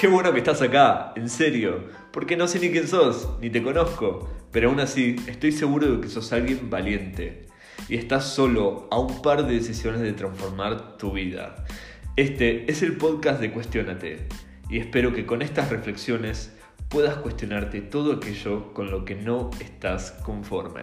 Qué bueno que estás acá, en serio, porque no sé ni quién sos, ni te conozco, pero aún así estoy seguro de que sos alguien valiente y estás solo a un par de decisiones de transformar tu vida. Este es el podcast de Cuestiónate y espero que con estas reflexiones puedas cuestionarte todo aquello con lo que no estás conforme.